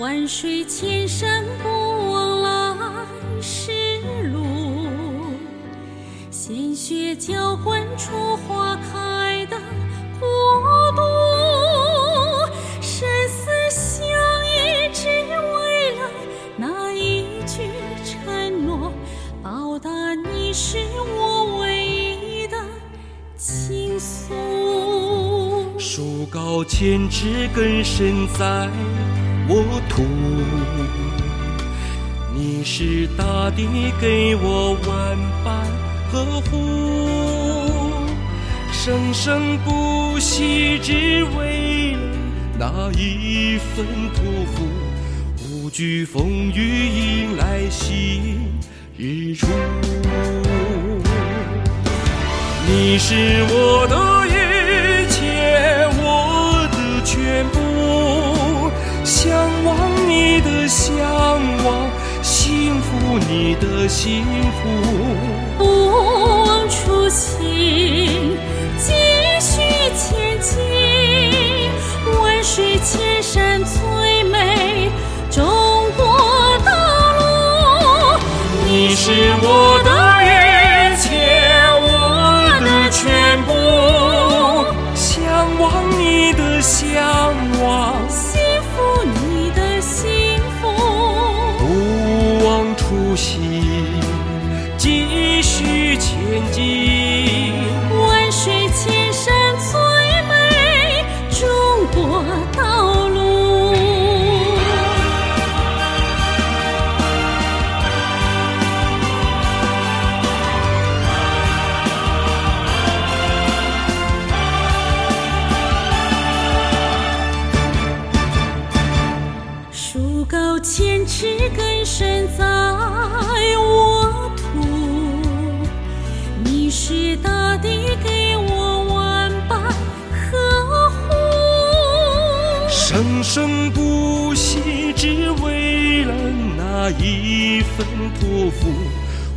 万水千山不忘来时路。鲜血浇灌出花开的国度生死相依只为了那一句承诺报答你是我唯一的倾诉。树高千尺根深在沃土。你是大地给我万般呵护，生生不息，只为了那一份托付。无惧风雨，迎来新日出。你是我的一切，我的全部，向往你的向往，幸福你的幸福。不忘初心，继续前进。万水千山最美，中国道路。你是我高千尺，根深在我土。你是大地给我万般呵护。生生不息，只为了那一份托付，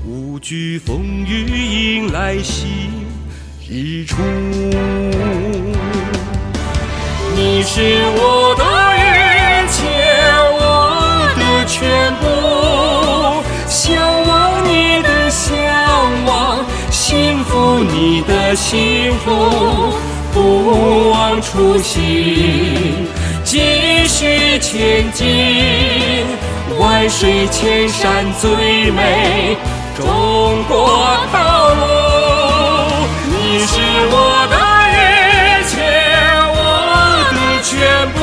无惧风雨，迎来新日出。你是我的幸福你的幸福，不忘初心，继续前进。万水千山最美，中国道路。你是我的一切，我的全部，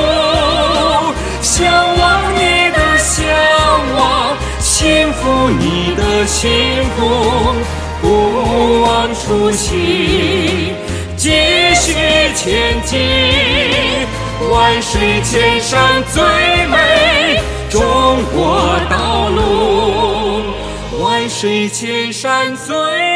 向往你的向往，幸福你的幸福，不息，继续前进。万水千山最美，中国道路。万水千山最。